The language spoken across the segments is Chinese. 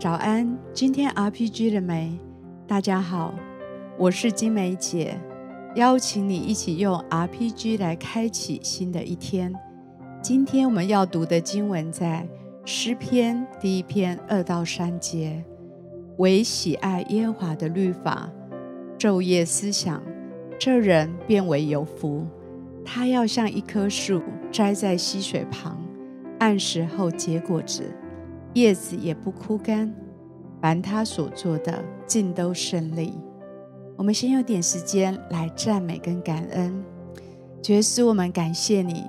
早安，今天 RPG 了没？大家好，我是金梅姐，邀请你一起用 RPG 来开启新的一天。今天我们要读的经文在诗篇第一篇二到三节。唯喜爱耶和华的律法，昼夜思想，这人便为有福。他要像一棵树栽在溪水旁，按时候结果子。叶子也不枯干，凡他所做的尽都顺利。我们先有点时间来赞美跟感恩，耶稣，我们感谢你，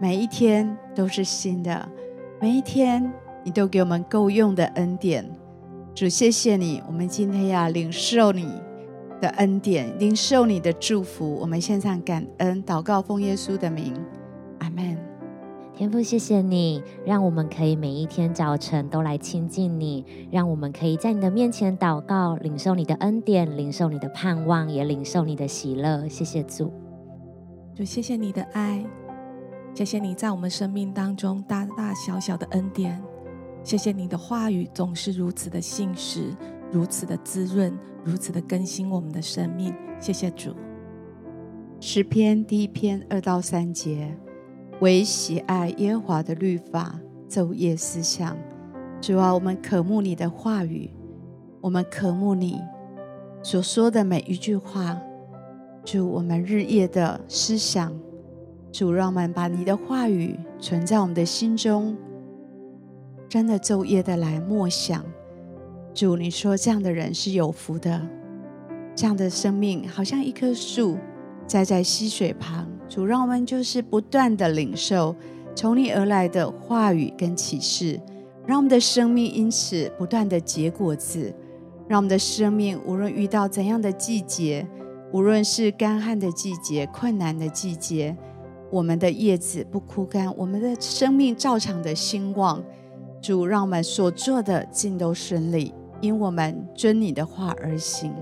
每一天都是新的，每一天你都给我们够用的恩典。主，谢谢你，我们今天要领受你的恩典，领受你的祝福。我们献上感恩祷告，奉耶稣的名，天父，谢谢你，让我们可以每一天早晨都来亲近你，让我们可以在你的面前祷告，领受你的恩典，领受你的盼望，也领受你的喜乐。谢谢主，主，谢谢你的爱，谢谢你在我们生命当中大大小小的恩典，谢谢你的话语总是如此的信实，如此的滋润，如此的更新我们的生命。谢谢主。诗篇第一篇二到三节。唯喜爱耶和华的律法，昼夜思想。主啊，我们渴慕你的话语，我们渴慕你所说的每一句话。主，我们日夜的思想。主，让我们把你的话语存在我们的心中，真的昼夜的来默想。主，你说这样的人是有福的，这样的生命好像一棵树栽在溪水旁。主，让我们就是不断的领受从你而来的话语跟启示，让我们的生命因此不断的结果子，让我们的生命无论遇到怎样的季节，无论是干旱的季节、困难的季节，我们的叶子不枯干，我们的生命照常的兴旺。主，让我们所做的尽都顺利，因我们遵你的话而行。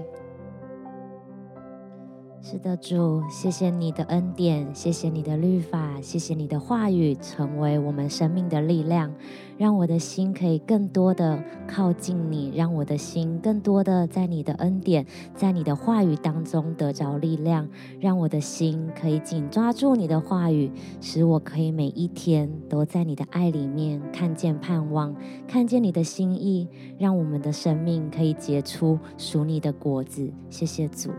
是的，主，谢谢你的恩典，谢谢你的律法，谢谢你的话语，成为我们生命的力量，让我的心可以更多的靠近你，让我的心更多的在你的恩典，在你的话语当中得着力量，让我的心可以紧抓住你的话语，使我可以每一天都在你的爱里面看见盼望，看见你的心意，让我们的生命可以结出属你的果子。谢谢主。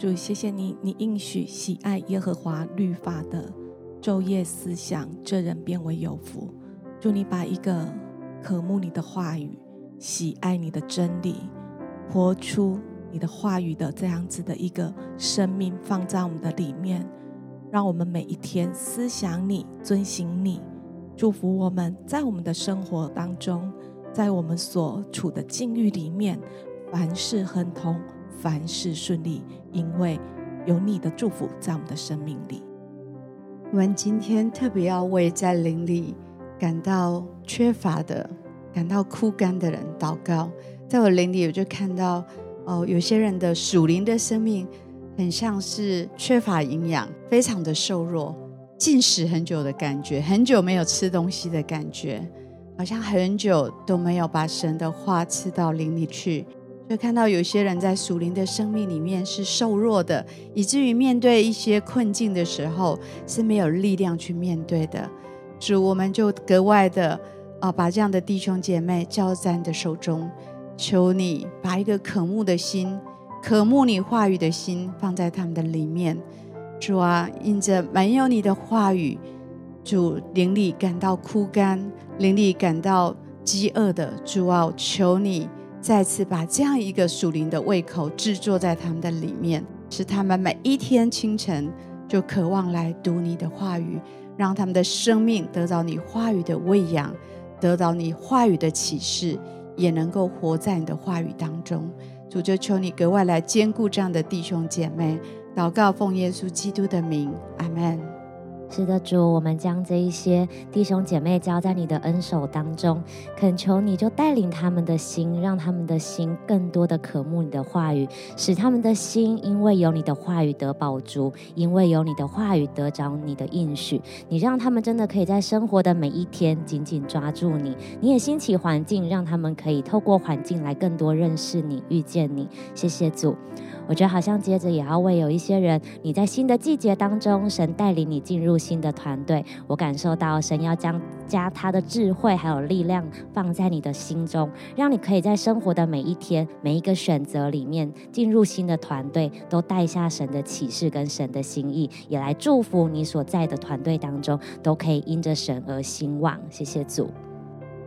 主，谢谢你，你应许喜爱耶和华律法的，昼夜思想，这人便为有福。祝你把一个渴慕你的话语、喜爱你的真理、活出你的话语的这样子的一个生命放在我们的里面，让我们每一天思想你、遵行你，祝福我们在我们的生活当中，在我们所处的境遇里面，凡事亨通。凡事顺利，因为有你的祝福在我们的生命里。我们今天特别要为在灵里感到缺乏的、感到枯干的人祷告。在我灵里，我就看到哦，有些人的属灵的生命很像是缺乏营养，非常的瘦弱，禁食很久的感觉，很久没有吃东西的感觉，好像很久都没有把神的话吃到灵里去。就看到有些人在属灵的生命里面是瘦弱的，以至于面对一些困境的时候是没有力量去面对的。主，我们就格外的啊，把这样的弟兄姐妹交在你的手中，求你把一个渴慕的心、渴慕你话语的心放在他们的里面。主啊，因着没有你的话语，主灵里感到枯干，灵里感到饥饿的，主啊，求你。再次把这样一个属灵的胃口制作在他们的里面，使他们每一天清晨就渴望来读你的话语，让他们的生命得到你话语的喂养，得到你话语的启示，也能够活在你的话语当中。主，就求你格外来兼顾这样的弟兄姐妹，祷告奉耶稣基督的名，阿门。是的，主，我们将这一些弟兄姐妹交在你的恩手当中，恳求你就带领他们的心，让他们的心更多的渴慕你的话语，使他们的心因为有你的话语得饱足，因为有你的话语得着你的应许。你让他们真的可以在生活的每一天紧紧抓住你。你也兴起环境，让他们可以透过环境来更多认识你、遇见你。谢谢主。我觉得好像接着也要为有一些人，你在新的季节当中，神带领你进入新的团队。我感受到神要将加他的智慧还有力量放在你的心中，让你可以在生活的每一天、每一个选择里面进入新的团队，都带下神的启示跟神的心意，也来祝福你所在的团队当中都可以因着神而兴旺。谢谢主，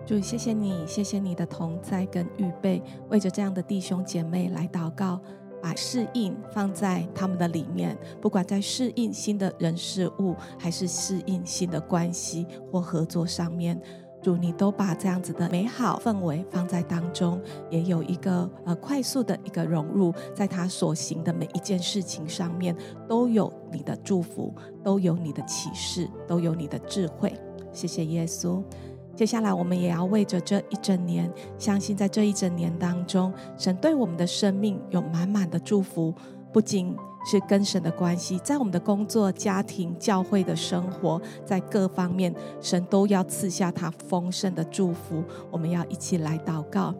主谢谢你，谢谢你的同在跟预备，为着这样的弟兄姐妹来祷告。把适应放在他们的里面，不管在适应新的人事物，还是适应新的关系或合作上面，主你都把这样子的美好氛围放在当中，也有一个呃快速的一个融入，在他所行的每一件事情上面，都有你的祝福，都有你的启示，都有你的智慧。谢谢耶稣。接下来，我们也要为着这一整年，相信在这一整年当中，神对我们的生命有满满的祝福，不仅是跟神的关系，在我们的工作、家庭、教会的生活，在各方面，神都要赐下他丰盛的祝福。我们要一起来祷告。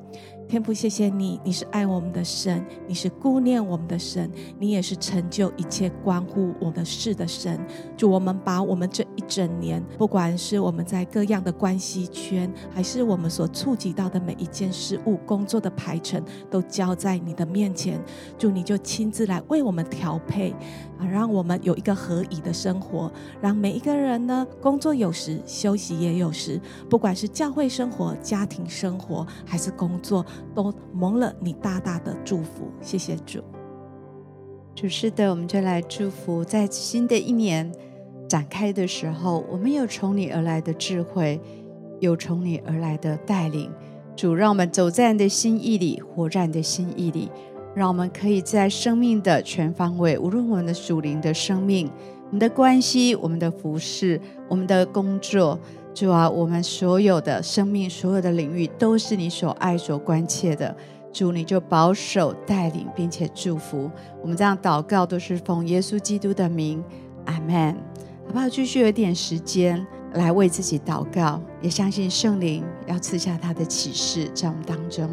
天父，谢谢你，你是爱我们的神，你是顾念我们的神，你也是成就一切关乎我们的事的神。主，我们把我们这一整年，不管是我们在各样的关系圈，还是我们所触及到的每一件事物、工作的排程，都交在你的面前。主，你就亲自来为我们调配，啊，让我们有一个合宜的生活，让每一个人呢，工作有时，休息也有时，不管是教会生活、家庭生活，还是工作。都蒙了你大大的祝福，谢谢主。主是的，我们就来祝福，在新的一年展开的时候，我们有从你而来的智慧，有从你而来的带领。主，让我们走在你的心意里，活在你的心意里，让我们可以在生命的全方位，无论我们的属灵的生命、我们的关系、我们的服侍、我们的工作。主啊，我们所有的生命、所有的领域，都是你所爱、所关切的。主，你就保守、带领，并且祝福。我们这样祷告，都是奉耶稣基督的名，阿门。好不好？继续有点时间来为自己祷告，也相信圣灵要赐下他的启示在我们当中。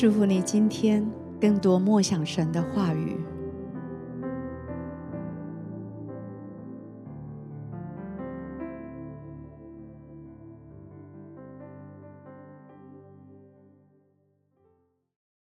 祝福你今天更多默想神的话语。